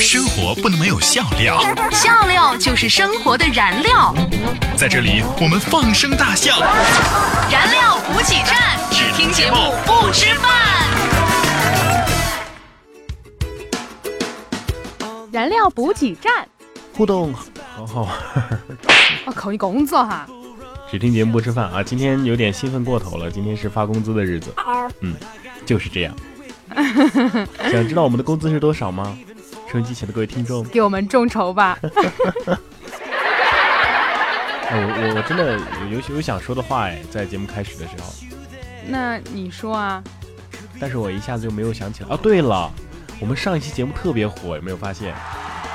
生活不能没有笑料，笑料就是生活的燃料。在这里我们放声大笑，燃料补给站，只听节目不吃饭。燃料补给站，互动好好玩。我扣你工作哈！只听节目不吃饭啊！今天有点兴奋过头了，今天是发工资的日子。嗯，就是这样。想知道我们的工资是多少吗？收音机前的各位听众，给我们众筹吧！我我我真的有有有想说的话哎，在节目开始的时候。那你说啊？但是我一下子就没有想起来。哦，对了，我们上一期节目特别火，有没有发现？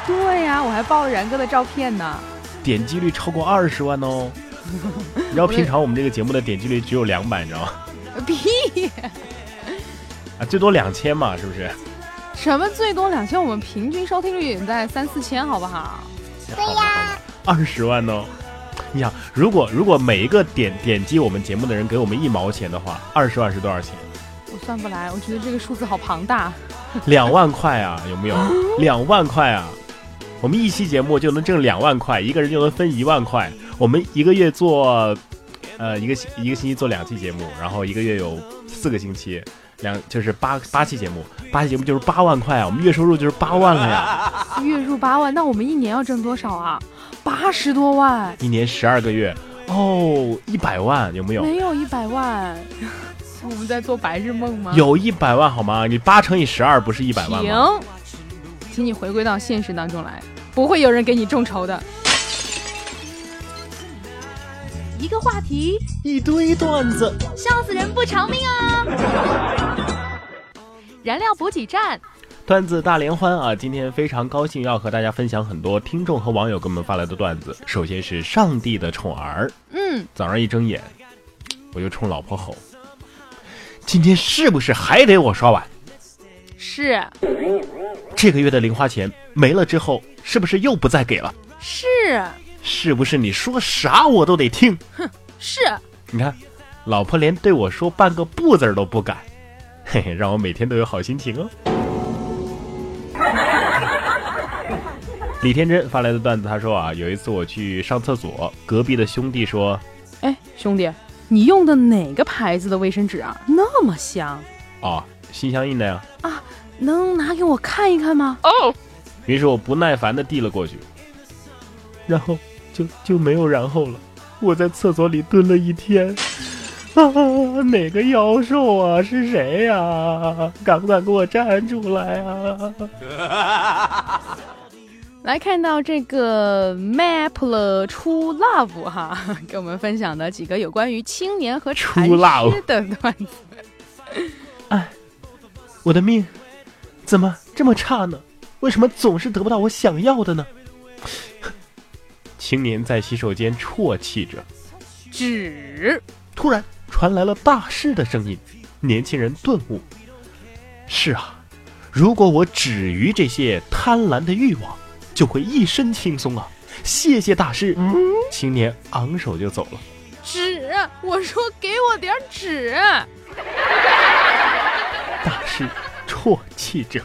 对呀，我还爆了然哥的照片呢。点击率超过二十万哦！你知道平常我们这个节目的点击率只有两百，你知道吗？屁！啊，最多两千嘛，是不是？什么最多两千？我们平均收听率也在三四千，好不好？对呀，二十万哦！你想，如果如果每一个点点击我们节目的人给我们一毛钱的话，二十万是多少钱？我算不来，我觉得这个数字好庞大。两万块啊，有没有？两万块啊！我们一期节目就能挣两万块，一个人就能分一万块。我们一个月做，呃，一个一个星期做两期节目，然后一个月有四个星期，两就是八八期节目，八期节目就是八万块啊！我们月收入就是八万了呀。月入八万，那我们一年要挣多少啊？八十多万。一年十二个月，哦，一百万有没有？没有一百万，我们在做白日梦吗？有一百万好吗？你八乘以十二不是一百万吗？行，请你回归到现实当中来。不会有人给你众筹的。一个话题，一堆段子，笑死人不偿命啊！燃料补给站，段子大联欢啊！今天非常高兴要和大家分享很多听众和网友给我们发来的段子。首先是上帝的宠儿，嗯，早上一睁眼，我就冲老婆吼：“今天是不是还得我刷碗？”是。这个月的零花钱没了之后。是不是又不再给了？是，是不是你说啥我都得听？哼，是。你看，老婆连对我说半个不字都不敢，嘿嘿，让我每天都有好心情哦。李天真发来的段子，他说啊，有一次我去上厕所，隔壁的兄弟说：“哎，兄弟，你用的哪个牌子的卫生纸啊？那么香？”哦，心相印的呀。啊，能拿给我看一看吗？哦。于是我不耐烦的递了过去，然后就就没有然后了。我在厕所里蹲了一天，啊，哪个妖兽啊？是谁呀？敢不敢给我站出来啊？来看到这个 map 了 true love 哈，给我们分享的几个有关于青年和禅师的段子。哎，我的命怎么这么差呢？为什么总是得不到我想要的呢？青年在洗手间啜泣着，纸突然传来了大师的声音。年轻人顿悟：是啊，如果我止于这些贪婪的欲望，就会一身轻松啊！谢谢大师。青年昂首就走了。纸，我说给我点纸。大师啜泣着。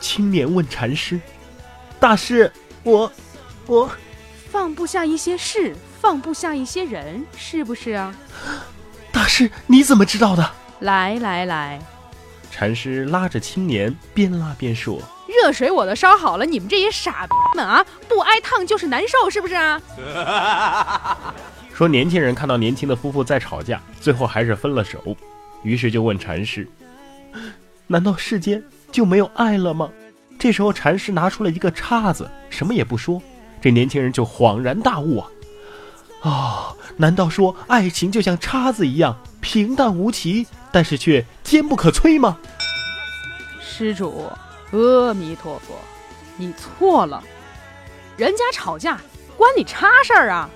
青年问禅师：“大师，我，我放不下一些事，放不下一些人，是不是啊？”大师，你怎么知道的？来来来，禅师拉着青年，边拉边说：“热水我都烧好了，你们这些傻逼们啊，不挨烫就是难受，是不是啊？” 说年轻人看到年轻的夫妇在吵架，最后还是分了手，于是就问禅师：“难道世间？”就没有爱了吗？这时候禅师拿出了一个叉子，什么也不说。这年轻人就恍然大悟啊！啊，难道说爱情就像叉子一样平淡无奇，但是却坚不可摧吗？施主，阿弥陀佛，你错了。人家吵架关你叉事儿啊！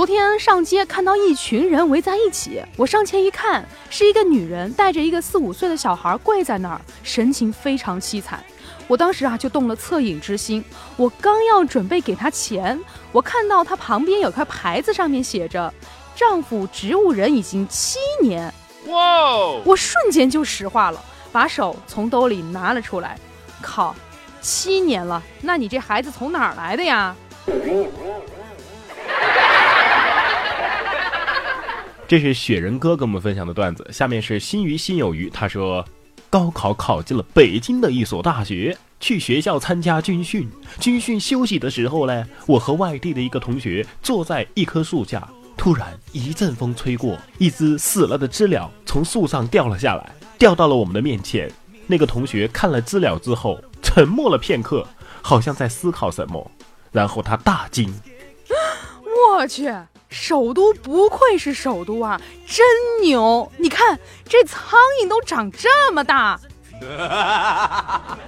昨天上街看到一群人围在一起，我上前一看，是一个女人带着一个四五岁的小孩跪在那儿，神情非常凄惨。我当时啊就动了恻隐之心，我刚要准备给她钱，我看到她旁边有块牌子，上面写着“丈夫植物人已经七年”，哇！我瞬间就石化了，把手从兜里拿了出来。靠，七年了，那你这孩子从哪儿来的呀？这是雪人哥跟我们分享的段子。下面是心鱼心有余，他说，高考考进了北京的一所大学，去学校参加军训。军训休息的时候呢，我和外地的一个同学坐在一棵树下，突然一阵风吹过，一只死了的知了从树上掉了下来，掉到了我们的面前。那个同学看了知了之后，沉默了片刻，好像在思考什么，然后他大惊：“ 我去！”首都不愧是首都啊，真牛！你看这苍蝇都长这么大。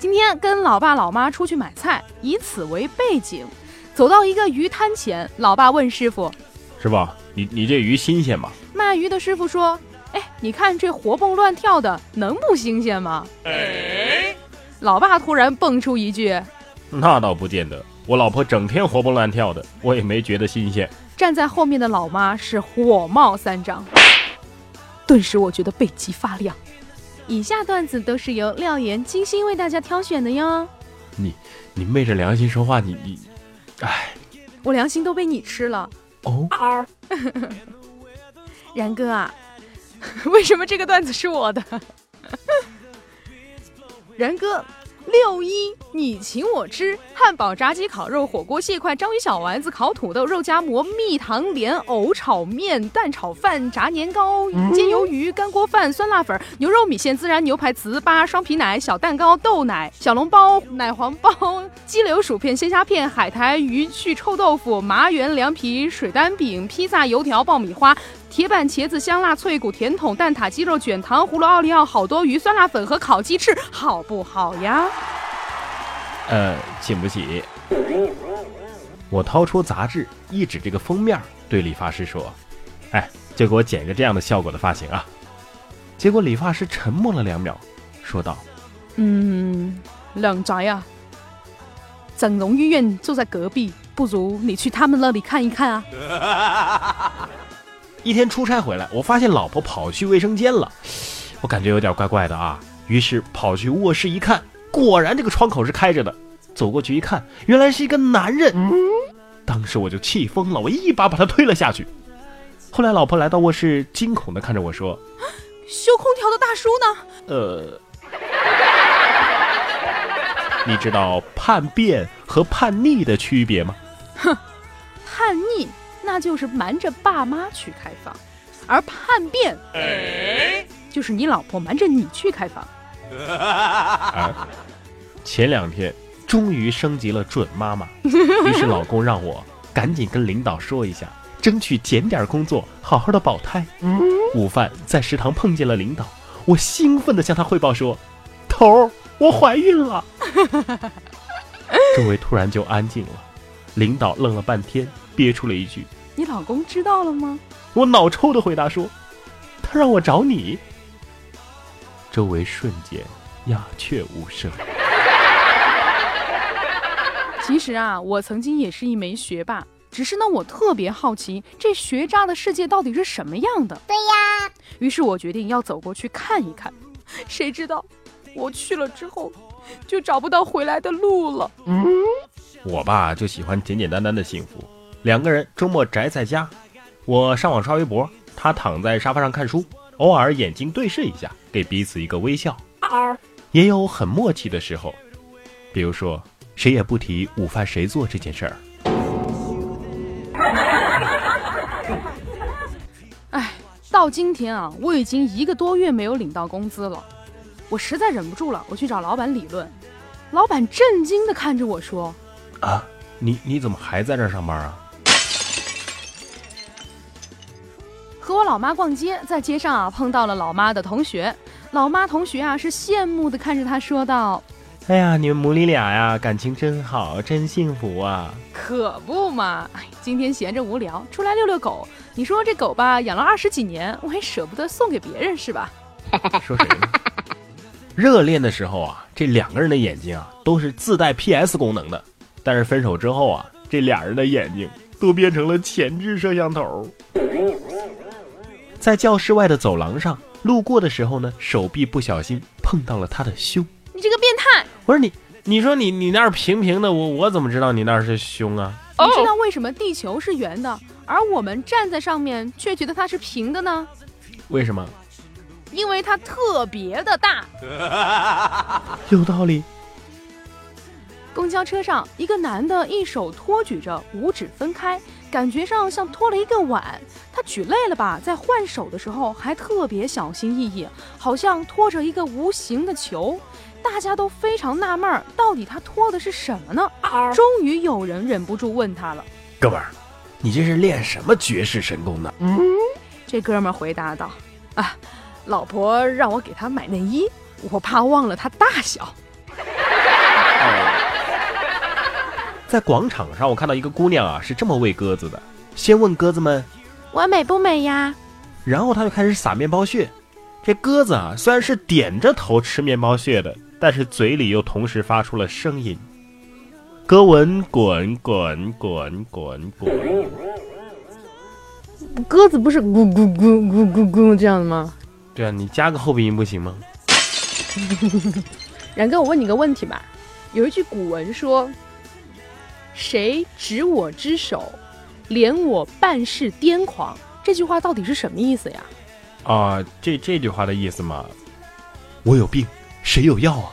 今天跟老爸老妈出去买菜，以此为背景，走到一个鱼摊前，老爸问师傅：“师傅，你你这鱼新鲜吗？”卖鱼的师傅说：“哎，你看这活蹦乱跳的，能不新鲜吗？”哎，老爸突然蹦出一句：“那倒不见得，我老婆整天活蹦乱跳的，我也没觉得新鲜。”站在后面的老妈是火冒三丈，顿时我觉得背脊发凉。以下段子都是由廖岩精心为大家挑选的哟。你你昧着良心说话，你你，哎，我良心都被你吃了。哦，然哥啊，为什么这个段子是我的？然哥。六一，你请我吃汉堡、炸鸡、烤肉、火锅、蟹块、章鱼小丸子、烤土豆、肉夹馍、蜜糖莲藕炒面、蛋炒饭、炸年糕、煎鱿鱼、干锅饭、酸辣粉、牛肉米线、孜然牛排、糍粑、双皮奶、小蛋糕、豆奶、小笼包、奶黄包、鸡柳薯片、鲜虾片、海苔鱼去臭豆腐、麻圆凉皮、水丹饼、披萨、油条、爆米花。铁板茄子、香辣脆骨、甜筒、蛋挞、鸡肉卷、糖葫芦、奥利奥、好多鱼、酸辣粉和烤鸡翅，好不好呀？呃，请不起。我掏出杂志，一指这个封面，对理发师说：“哎，就给我剪一个这样的效果的发型啊。”结果理发师沉默了两秒，说道：“嗯，靓仔啊，整容医院就在隔壁，不如你去他们那里看一看啊。”一天出差回来，我发现老婆跑去卫生间了，我感觉有点怪怪的啊。于是跑去卧室一看，果然这个窗口是开着的。走过去一看，原来是一个男人。当时我就气疯了，我一把把他推了下去。后来老婆来到卧室，惊恐的看着我说：“修空调的大叔呢？”呃，你知道叛变和叛逆的区别吗？哼，叛逆。那就是瞒着爸妈去开房，而叛变，就是你老婆瞒着你去开房。啊，前两天终于升级了准妈妈，于是老公让我赶紧跟领导说一下，争取减点工作，好好的保胎。午饭在食堂碰见了领导，我兴奋的向他汇报说：“头儿，我怀孕了。”周围突然就安静了，领导愣了半天。憋出了一句：“你老公知道了吗？”我脑抽的回答说：“他让我找你。”周围瞬间鸦雀无声。其实啊，我曾经也是一枚学霸，只是呢，我特别好奇这学渣的世界到底是什么样的。对呀，于是我决定要走过去看一看。谁知道我去了之后，就找不到回来的路了。嗯，我爸就喜欢简简单单的幸福。两个人周末宅在家，我上网刷微博，他躺在沙发上看书，偶尔眼睛对视一下，给彼此一个微笑。也有很默契的时候，比如说谁也不提午饭谁做这件事儿。哎，到今天啊，我已经一个多月没有领到工资了，我实在忍不住了，我去找老板理论。老板震惊的看着我说：“啊，你你怎么还在这上班啊？”和我老妈逛街，在街上啊碰到了老妈的同学，老妈同学啊是羡慕的看着她说道：“哎呀，你们母女俩呀感情真好，真幸福啊！”可不嘛，哎，今天闲着无聊，出来遛遛狗。你说这狗吧，养了二十几年，我还舍不得送给别人是吧？说谁呢？热恋的时候啊，这两个人的眼睛啊都是自带 PS 功能的，但是分手之后啊，这俩人的眼睛都变成了前置摄像头。在教室外的走廊上路过的时候呢，手臂不小心碰到了他的胸。你这个变态！我说你，你说你你那儿平平的，我我怎么知道你那儿是胸啊？你知道为什么地球是圆的，而我们站在上面却觉得它是平的呢？为什么？因为它特别的大。有道理。公交车上，一个男的一手托举着，五指分开，感觉上像拖了一个碗。他举累了吧，在换手的时候还特别小心翼翼，好像拖着一个无形的球。大家都非常纳闷儿，到底他拖的是什么呢？终于有人忍不住问他了：“哥们儿，你这是练什么绝世神功呢？”嗯，这哥们儿回答道：“啊，老婆让我给她买内衣，我怕忘了她大小。”在广场上，我看到一个姑娘啊，是这么喂鸽子的：先问鸽子们：“我美不美呀？”然后她就开始撒面包屑。这鸽子啊，虽然是点着头吃面包屑的，但是嘴里又同时发出了声音：“鸽文滚滚滚滚滚。”鸽子不是咕咕咕咕咕咕这样的吗？对啊，你加个后鼻音不行吗？然哥，我问你个问题吧。有一句古文说。谁执我之手，怜我半世癫狂？这句话到底是什么意思呀？啊，这这句话的意思嘛，我有病，谁有药啊？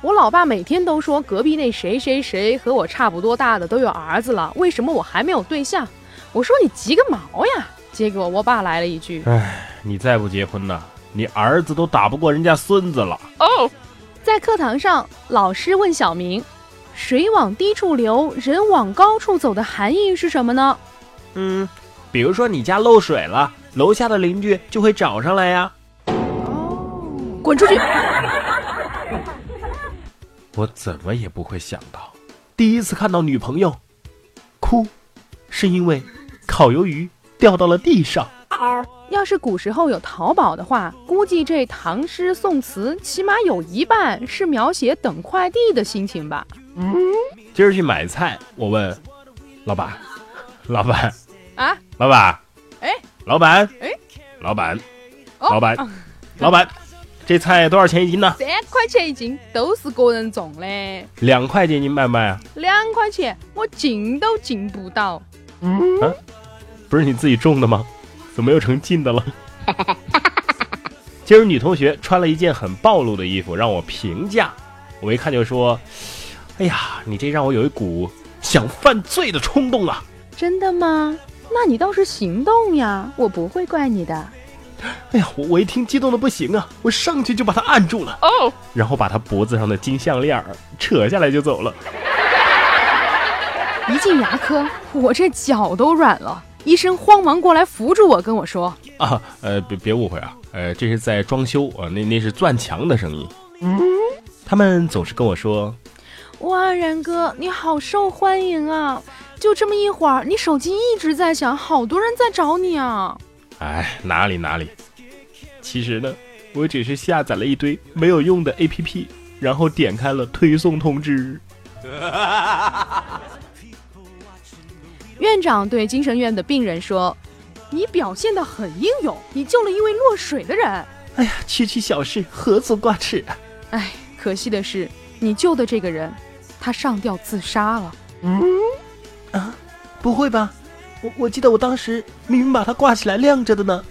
我老爸每天都说隔壁那谁谁谁和我差不多大的都有儿子了，为什么我还没有对象？我说你急个毛呀！结果我爸来了一句：哎，你再不结婚呢，你儿子都打不过人家孙子了。哦。在课堂上，老师问小明：“水往低处流，人往高处走的含义是什么呢？”嗯，比如说你家漏水了，楼下的邻居就会找上来呀。哦，滚出去！我怎么也不会想到，第一次看到女朋友哭，是因为烤鱿鱼掉到了地上。要是古时候有淘宝的话，估计这唐诗宋词起码有一半是描写等快递的心情吧。嗯，今儿去买菜，我问老板，老板。啊，老板，哎，老板，哎，老板，老板，老板，这菜多少钱一斤呢？三块钱一斤，都是个人种的。两块钱，你卖不卖啊？两块钱，我进都进不到。嗯，不是你自己种的吗？怎么又成近的了？今儿女同学穿了一件很暴露的衣服，让我评价。我一看就说：“哎呀，你这让我有一股想犯罪的冲动啊！”真的吗？那你倒是行动呀，我不会怪你的。哎呀，我我一听激动的不行啊，我上去就把他按住了哦，然后把他脖子上的金项链扯下来就走了。一进牙科，我这脚都软了。医生慌忙过来扶住我，跟我说：“啊，呃，别别误会啊，呃，这是在装修啊，那那是钻墙的声音。”嗯，他们总是跟我说：“哇，然哥，你好受欢迎啊！就这么一会儿，你手机一直在响，好多人在找你啊！”哎，哪里哪里，其实呢，我只是下载了一堆没有用的 APP，然后点开了推送通知。院长对精神院的病人说：“你表现得很英勇，你救了一位落水的人。哎呀，区区小事，何足挂齿啊！哎，可惜的是，你救的这个人，他上吊自杀了。嗯，啊，不会吧？我我记得我当时明明把他挂起来晾着的呢。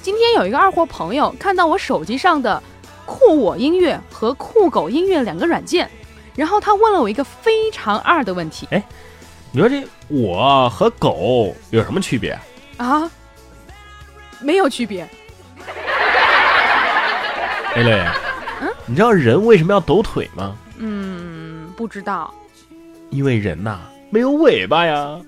今天有一个二货朋友看到我手机上的酷我音乐和酷狗音乐两个软件。”然后他问了我一个非常二的问题，哎，你说这我和狗有什么区别啊？没有区别。A 磊，嗯，你知道人为什么要抖腿吗？嗯，不知道。因为人呐没有尾巴呀。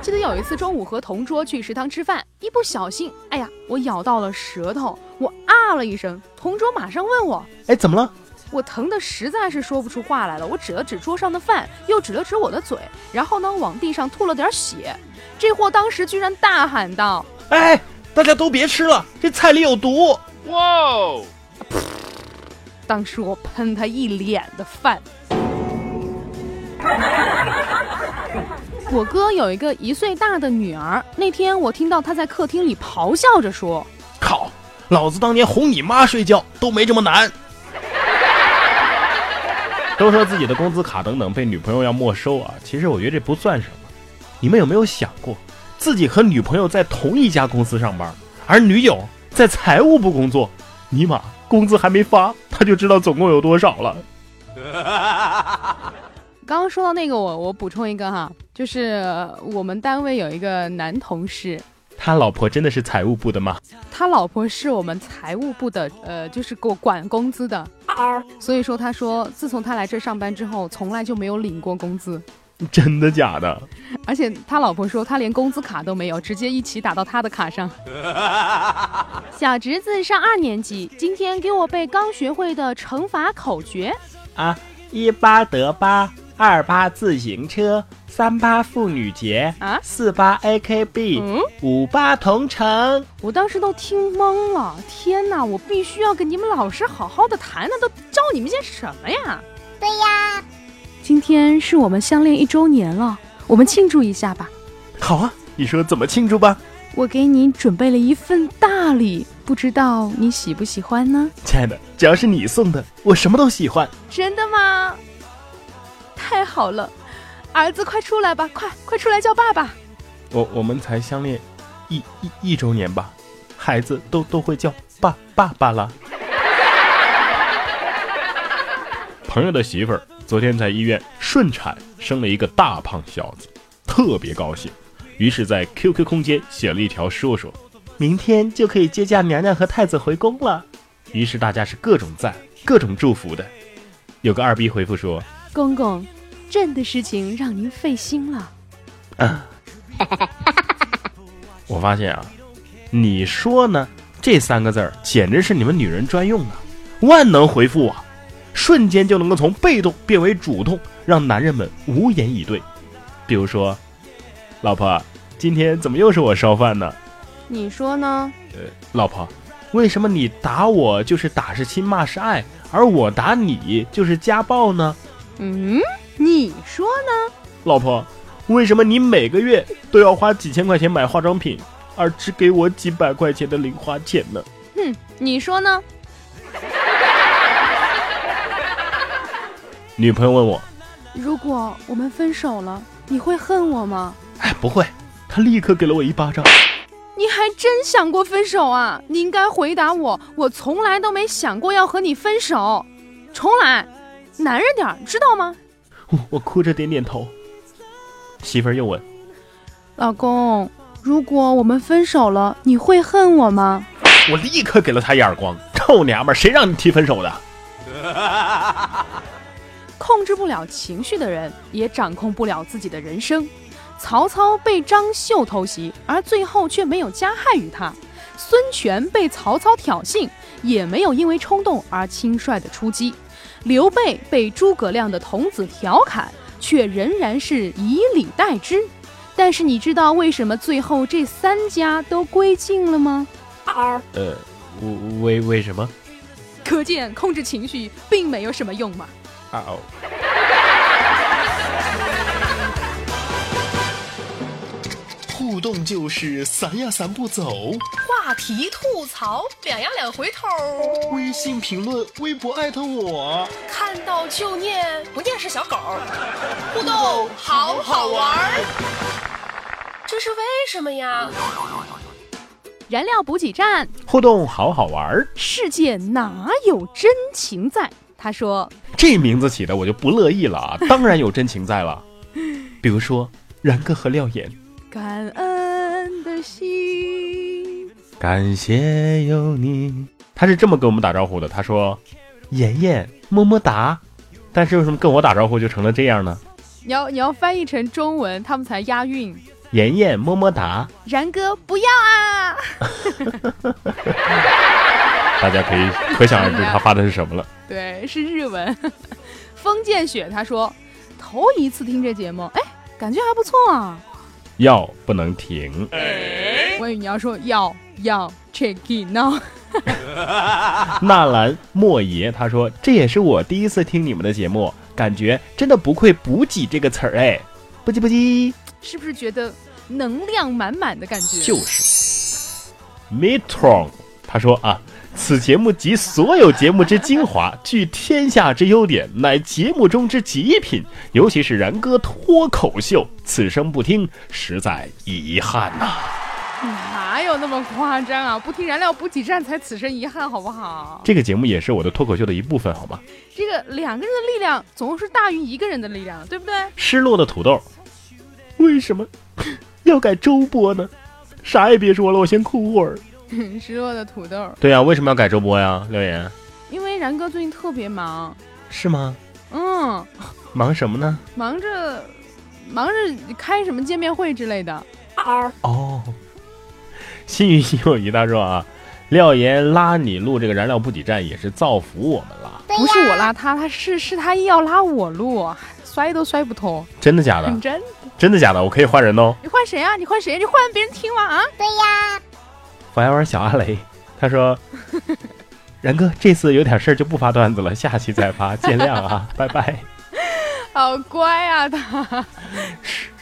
记得有一次中午和同桌去食堂吃饭，一不小心，哎呀，我咬到了舌头，我啊了一声同桌马上问我哎怎么了？我疼的实在是说不出话来了我指了指桌上的饭又指了指我的嘴然后呢往地上吐了点血这货当时居然大喊道哎大家都别吃了这菜里有毒哇哦！当时我喷他一脸的饭。我哥有一个一岁大的女儿那天我听到他在客厅里咆哮着说老子当年哄你妈睡觉都没这么难。都说自己的工资卡等等被女朋友要没收啊，其实我觉得这不算什么。你们有没有想过，自己和女朋友在同一家公司上班，而女友在财务部工作，尼玛工资还没发，他就知道总共有多少了。刚刚说到那个，我我补充一个哈，就是我们单位有一个男同事，他老婆真的是财务部的吗？他老婆是我们财务部的，呃，就是给我管工资的。所以说，他说自从他来这上班之后，从来就没有领过工资。真的假的？而且他老婆说，他连工资卡都没有，直接一起打到他的卡上。小侄子上二年级，今天给我背刚学会的乘法口诀啊，一八得八，二八自行车。三八妇女节啊，四八 AKB，嗯，五八同城。我当时都听懵了，天哪！我必须要跟你们老师好好的谈，谈都教你们些什么呀？对呀，今天是我们相恋一周年了，我们庆祝一下吧。好啊，你说怎么庆祝吧？我给你准备了一份大礼，不知道你喜不喜欢呢？亲爱的，只要是你送的，我什么都喜欢。真的吗？太好了。儿子，快出来吧！快快出来叫爸爸！我我们才相恋一一一周年吧，孩子都都会叫爸爸爸了。朋友的媳妇儿昨天在医院顺产生了一个大胖小子，特别高兴，于是，在 QQ 空间写了一条说说，明天就可以接驾娘娘和太子回宫了。于是大家是各种赞，各种祝福的。有个二逼回复说：“公公。”朕的事情让您费心了。我发现啊，你说呢？这三个字儿简直是你们女人专用的，万能回复啊，瞬间就能够从被动变为主动，让男人们无言以对。比如说，老婆，今天怎么又是我烧饭呢？你说呢？呃，老婆，为什么你打我就是打是亲，骂是爱，而我打你就是家暴呢？嗯。你说呢，老婆？为什么你每个月都要花几千块钱买化妆品，而只给我几百块钱的零花钱呢？哼，你说呢？女朋友问我，如果我们分手了，你会恨我吗？哎，不会。他立刻给了我一巴掌。你还真想过分手啊？你应该回答我，我从来都没想过要和你分手。重来，男人点儿，知道吗？我哭着点点头，媳妇儿又问：“老公，如果我们分手了，你会恨我吗？”我立刻给了他一耳光：“臭娘们，谁让你提分手的？” 控制不了情绪的人，也掌控不了自己的人生。曹操被张绣偷袭，而最后却没有加害于他；孙权被曹操挑衅，也没有因为冲动而轻率的出击。刘备被诸葛亮的童子调侃，却仍然是以礼待之。但是你知道为什么最后这三家都归晋了吗？呃，为为什么？可见控制情绪并没有什么用嘛。哦。互动就是散呀散不走，话题吐槽两呀两回头，微信评论微博艾特我，看到就念不念是小狗，互动好好玩，这是为什么呀？燃料补给站，互动好好玩，世界哪有真情在？他说。这名字起的我就不乐意了啊，当然有真情在了，比如说然哥和廖岩。感谢有你。他是这么跟我们打招呼的，他说：“妍妍，么么哒。”但是为什么跟我打招呼就成了这样呢？你要你要翻译成中文，他们才押韵。妍妍，么么哒。然哥，不要啊！大家可以可想而知他发的是什么了。对，是日文。风见雪他说：“头一次听这节目，哎，感觉还不错啊。”要不能停。我以为你要说要要 check in now。纳兰莫爷他说这也是我第一次听你们的节目，感觉真的不愧补给这个词儿哎，不急不急。是不是觉得能量满满的感觉？就是 Mitron，他说啊，此节目集所有节目之精华，聚天下之优点，乃节目中之极品。尤其是然哥脱口秀，此生不听，实在遗憾呐、哪有那么夸张啊？不听燃料补给站才此生遗憾，好不好？这个节目也是我的脱口秀的一部分，好吗？这个两个人的力量总是大于一个人的力量，对不对？失落的土豆，为什么 要改周播呢？啥也别说了，我先哭会儿。失落的土豆，对呀、为什么要改周播呀？留言因为然哥最近特别忙，是吗？嗯，忙什么呢？忙着忙着开什么见面会之类的。哦，心与心有余，他说啊，廖岩拉你录这个燃料补给站也是造福我们了，不是我拉他，他是是他硬要拉我录，摔都摔不脱，真的假的很？真。真的假的？我可以换人哦。你换谁啊？你换谁？你换别人听吗？啊？对呀我爱玩小阿雷，他说，然哥这次有点事儿就不发段子了，下期再发，见谅啊，拜拜。好乖啊他。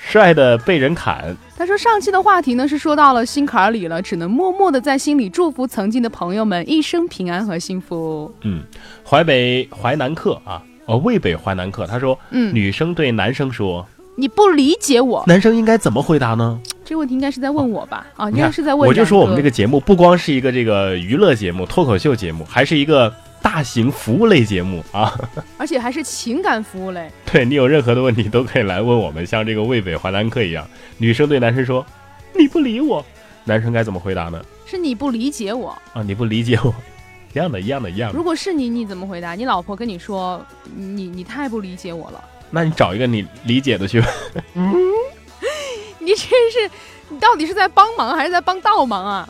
帅的被人砍，他说上期的话题呢是说到了心坎儿里了，只能默默的在心里祝福曾经的朋友们一生平安和幸福。嗯，淮北淮南客啊，哦，渭北淮南客，他说，嗯，女生对男生说，你不理解我，男生应该怎么回答呢？这个问题应该是在问我吧？啊，应该是在问。我就说我们这个，节目不光是一个这个娱乐节目、脱口秀节目，还是一个大型服务类节目啊。而且还是情感服务类。对你有任何的问题都可以来问我们，像这个渭北华南客一样，女生对男生说你不理我，男生该怎么回答呢？是你不理解我。啊，你不理解我，一样的，一样的，一样的如。果是你，你怎么回答？你老婆跟你说，你你太不理解我了，那你找一个你理解的去吧。你这是你到底是在帮忙还是在帮倒忙啊？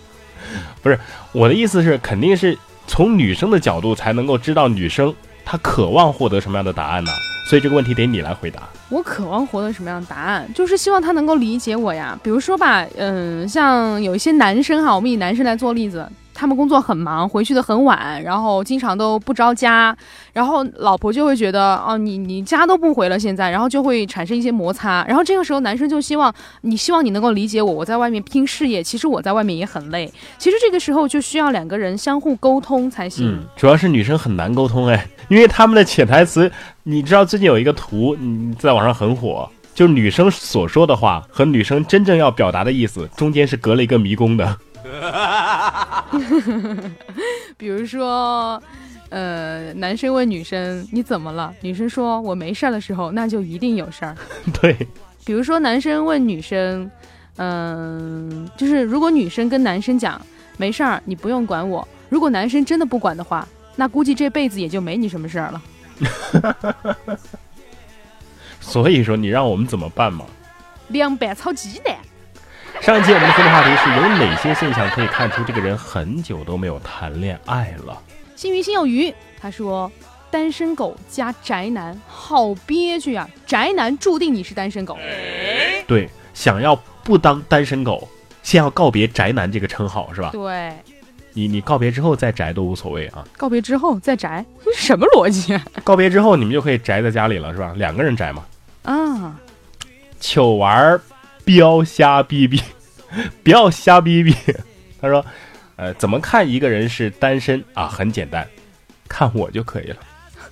不是我的意思是，肯定是从女生的角度才能够知道女生她渴望获得什么样的答案呢？所以这个问题得你来回答。我渴望获得什么样的答案？就是希望他能够理解我呀。比如说吧，嗯，像有一些男生哈，我们以男生来做例子，他们工作很忙，回去的很晚，然后经常都不着家，然后老婆就会觉得，哦，你你家都不回了，现在，然后就会产生一些摩擦。然后这个时候，男生就希望你希望你能够理解我，我在外面拼事业，其实我在外面也很累。其实这个时候就需要两个人相互沟通才行。嗯，主要是女生很难沟通哎，因为他们的潜台词，你知道最近有一个图，嗯，在网上很火，就是女生所说的话和女生真正要表达的意思中间是隔了一个迷宫的。比如说，呃，男生问女生你怎么了？女生说我没事儿的时候，那就一定有事儿。对，比如说男生问女生，嗯、就是如果女生跟男生讲没事儿，你不用管我。如果男生真的不管的话，那估计这辈子也就没你什么事儿了。所以说你让我们怎么办嘛？凉拌炒鸡蛋，上一期我们的互动话题是有哪些现象可以看出这个人很久都没有谈恋爱了？心鱼心有余。他说。单身狗加宅男，好憋屈啊！宅男注定你是单身狗。对，想要不当单身狗，先要告别宅男这个称号是吧？对，你你告别之后再宅都无所谓啊。告别之后再宅，这是什么逻辑啊？告别之后你们就可以宅在家里了是吧？两个人宅嘛。啊，糗玩儿，标瞎逼逼，不要瞎逼逼。他说，呃，怎么看一个人是单身啊？很简单，看我就可以了。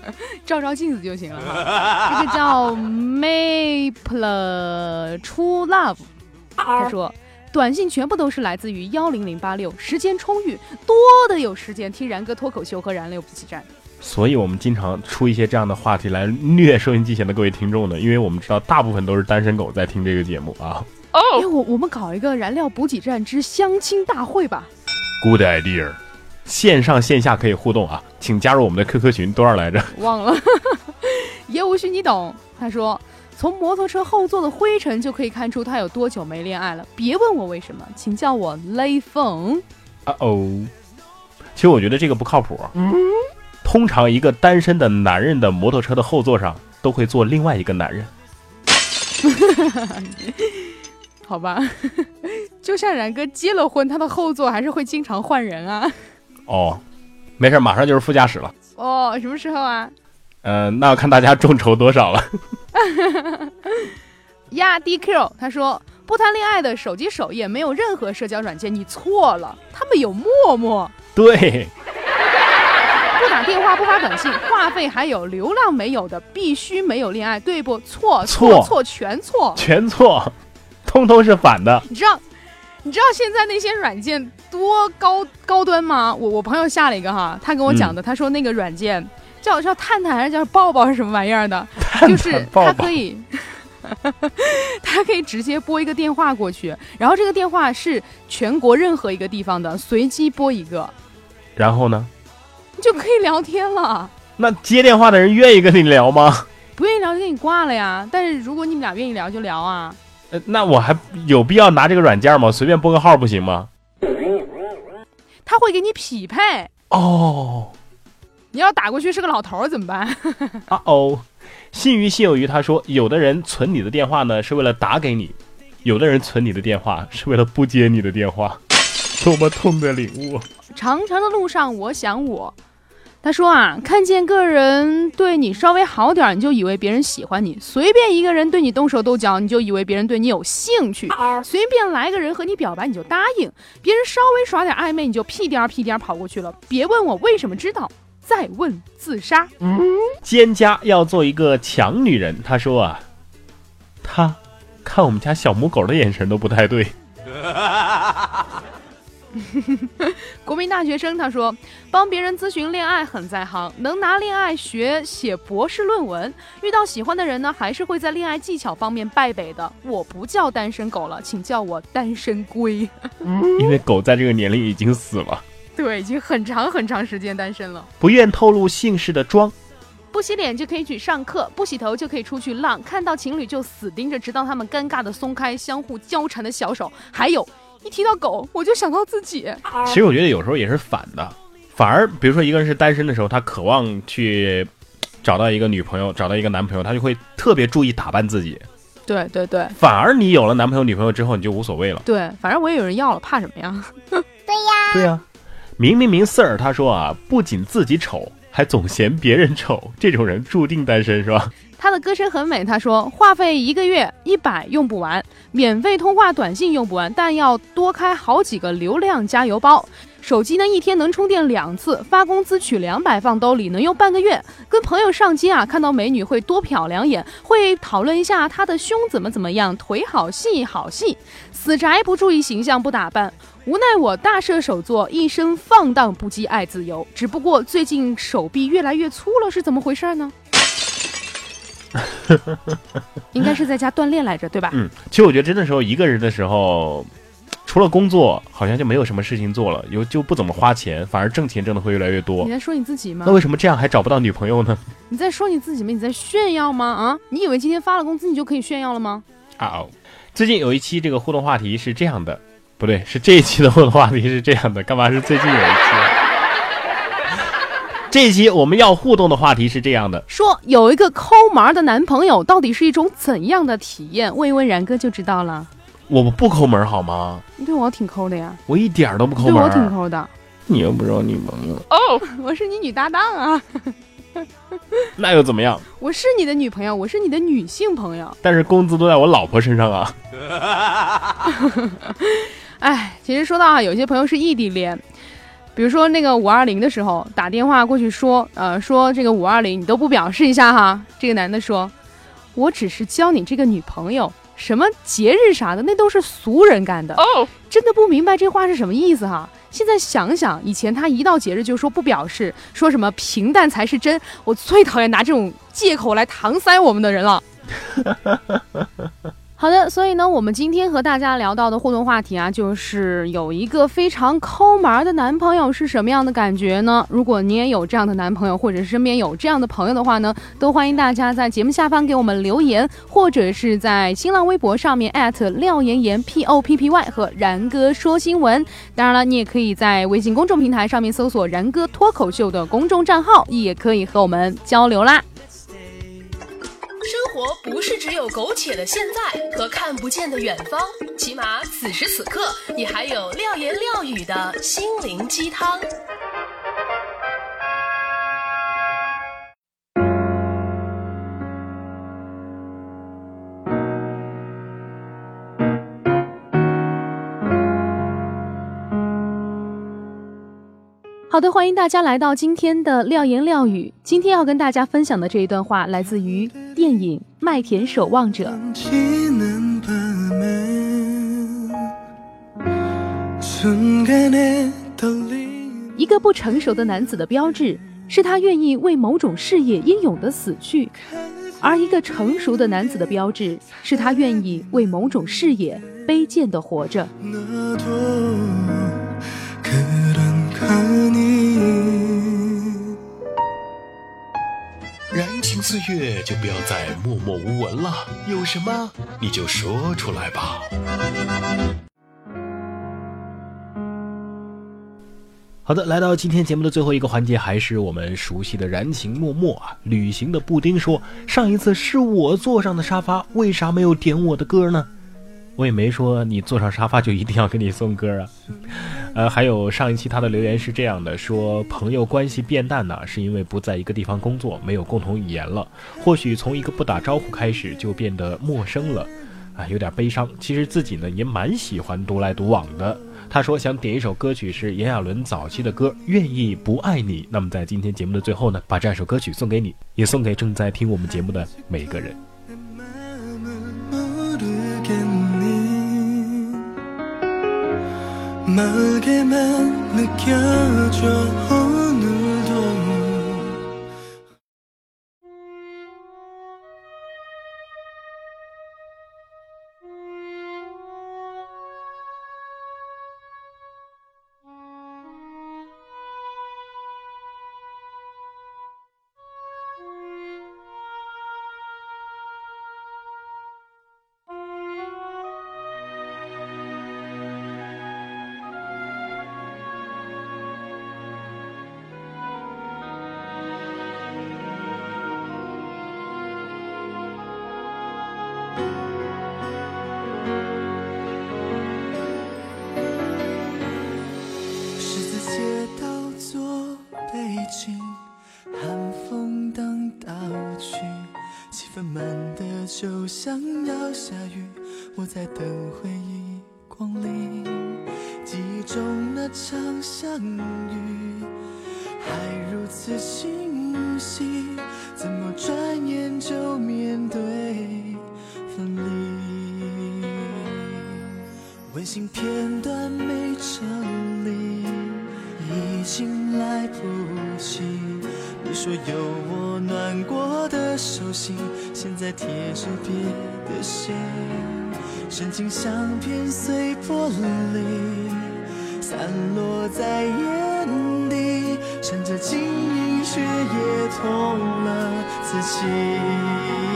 照照镜子就行了哈。这个叫 Maple True Love，他说。短信全部都是来自于幺零零八六，时间充裕，多的有时间听然哥脱口秀和燃料补给站。所以我们经常出一些这样的话题来虐收音机前的各位听众呢，因为我们知道大部分都是单身狗在听这个节目啊。哎，我我们搞一个燃料补给站之相亲大会吧。Good idea，线上线下可以互动啊，请加入我们的 QQ 群，多少来着？忘了，也无需你懂。他说，从摩托车后座的灰尘就可以看出他有多久没恋爱了。别问我为什么，请叫我雷锋。啊哦，其实我觉得这个不靠谱。通常一个单身的男人的摩托车的后座上都会坐另外一个男人。好吧，就像然哥结了婚，他的后座还是会经常换人啊。哦，没事，马上就是副驾驶了。哦，什么时候啊？嗯、那要看大家众筹多少了。呀 DQ，他说不谈恋爱的手机首页没有任何社交软件，你错了，他们有陌陌。对，不打电话不发短信，话费还有流量没有的，必须没有恋爱，对不？错错错全错。全错，通通是反的。你知道，你知道现在那些软件多高高端吗？我我朋友下了一个哈，他跟我讲的，他说那个软件叫叫探探还是叫抱抱是什么玩意儿的，就是抱抱它可以。他可以直接拨一个电话过去，然后这个电话是全国任何一个地方的，随机拨一个，然后呢？你就可以聊天了。那接电话的人愿意跟你聊吗？不愿意聊就给你挂了呀。但是如果你们俩愿意聊就聊啊。呃那我还有必要拿这个软件吗？随便拨个号不行吗？他会给你匹配，哦，你要打过去是个老头儿怎么办？啊哦，信于信有余，他说，有的人存你的电话呢是为了打给你，有的人存你的电话是为了不接你的电话，多么痛的领悟！长长的路上，我想我。他说啊，看见个人对你稍微好点儿，你就以为别人喜欢你；随便一个人对你动手动脚，你就以为别人对你有兴趣；随便来个人和你表白，你就答应；别人稍微耍点暧昧，你就屁颠儿屁颠儿跑过去了。别问我为什么知道，再问自杀。嗯蒹葭要做一个强女人，他说啊，他看我们家小母狗的眼神都不太对。国民大学生他说，帮别人咨询恋爱很在行，能拿恋爱学写博士论文。遇到喜欢的人呢，还是会在恋爱技巧方面败北的。我不叫单身狗了，请叫我单身龟。因为狗在这个年龄已经死了，对，已经很长很长时间单身了。不愿透露姓氏的装。不洗脸就可以去上课，不洗头就可以出去浪。看到情侣就死盯着，直到他们尴尬的松开相互交缠的小手。还有，一提到狗，我就想到自己。其实我觉得有时候也是反的，反而比如说一个人是单身的时候，他渴望去找到一个女朋友，找到一个男朋友，他就会特别注意打扮自己。对对对反而你有了男朋友、女朋友之后，你就无所谓了。对，反正我也有人要了，怕什么呀？对呀、对呀明明明四儿他说啊，不仅自己丑，还总嫌别人丑，这种人注定单身是吧？他的歌声很美，他说话费一个月一百用不完，免费通话短信用不完，但要多开好几个流量加油包。手机呢一天能充电两次，发工资取两百放兜里能用半个月。跟朋友上街啊，看到美女会多瞟两眼，会讨论一下她的胸怎么怎么样，腿好细好细。死宅不注意形象不打扮，无奈我大射手座，一生放荡不羁爱自由。只不过最近手臂越来越粗了，是怎么回事呢？应该是在家锻炼来着，对吧？嗯，其实我觉得真的时候，一个人的时候，除了工作，好像就没有什么事情做了，有就不怎么花钱，反而挣钱挣的会越来越多你。在说你自己吗那？为什么这样还找不到女朋友呢？你在说你自己吗？你在炫耀吗？啊，你以为今天发了工资你就可以炫耀了吗？啊哦，最近有一期这个互动话题是这样的，不对，是这一期的互动话题是这样的，干嘛是最近有一期？这一期我们要互动的话题是这样的，说有一个抠门的男朋友到底是一种怎样的体验？问一问然哥就知道了。我不抠门好吗？你对我挺抠的呀，我一点儿都不抠门对我挺。抠的。你又不是我女朋友，哦，我是你女搭档啊，那又怎么样？我是你的女朋友，我是你的女性朋友。但是工资都在我老婆身上啊。哎，其实说到啊，有些朋友是异地恋，比如说那个五二零的时候打电话过去说，呃，说这个五二零你都不表示一下哈。这个男的说，我只是交你这个女朋友，什么节日啥的那都是俗人干的。哦，真的不明白这话是什么意思哈。现在想想，以前他一到节日就说不表示，说什么平淡才是真，我最讨厌拿这种借口来搪塞我们的人了。好的，所以呢，我们今天和大家聊到的互动话题啊，就是有一个非常抠门的男朋友是什么样的感觉呢？如果你也有这样的男朋友，或者是身边有这样的朋友的话呢，都欢迎大家在节目下方给我们留言，或者是在新浪微博上面艾特廖妍妍 P O P P Y 和然哥说新闻。当然了，你也可以在微信公众平台上面搜索“然哥脱口秀”的公众账号，也可以和我们交流啦。活不是只有苟且的现在和看不见的远方，起码此时此刻，你还有廖言廖语的心灵鸡汤。好的，欢迎大家来到今天的廖言廖语。今天要跟大家分享的这一段话，来自于电影《麦田守望者》。一个不成熟的男子的标志，是他愿意为某种事业英勇的死去；而一个成熟的男子的标志，是他愿意为某种事业卑贱的活着。四月，就不要再默默无闻了。有什么你就说出来吧。好的，来到今天节目的最后一个环节，还是我们熟悉的燃情默默啊。旅行的布丁说：“上一次是我坐上的沙发，为啥没有点我的歌呢？”我也没说你坐上沙发就一定要给你送歌啊，呃，还有上一期他的留言是这样的，说朋友关系变淡呢，是因为不在一个地方工作，没有共同语言了，或许从一个不打招呼开始就变得陌生了，啊，有点悲伤。其实自己呢也蛮喜欢独来独往的。他说想点一首歌曲是炎亚纶早期的歌《愿意不爱你》，那么在今天节目的最后呢，把这首歌曲送给你，也送给正在听我们节目的每一个人。 막에만 느껴져 想要下雨。我在等回忆光临，记忆中那场相遇还如此清晰，怎么转眼就面对分离？温馨片段没整理，已经来不及。你说有我暖过的手心，现在贴着别的心，深情相片碎玻璃，散落在眼底，趁着晶莹血液痛了自己。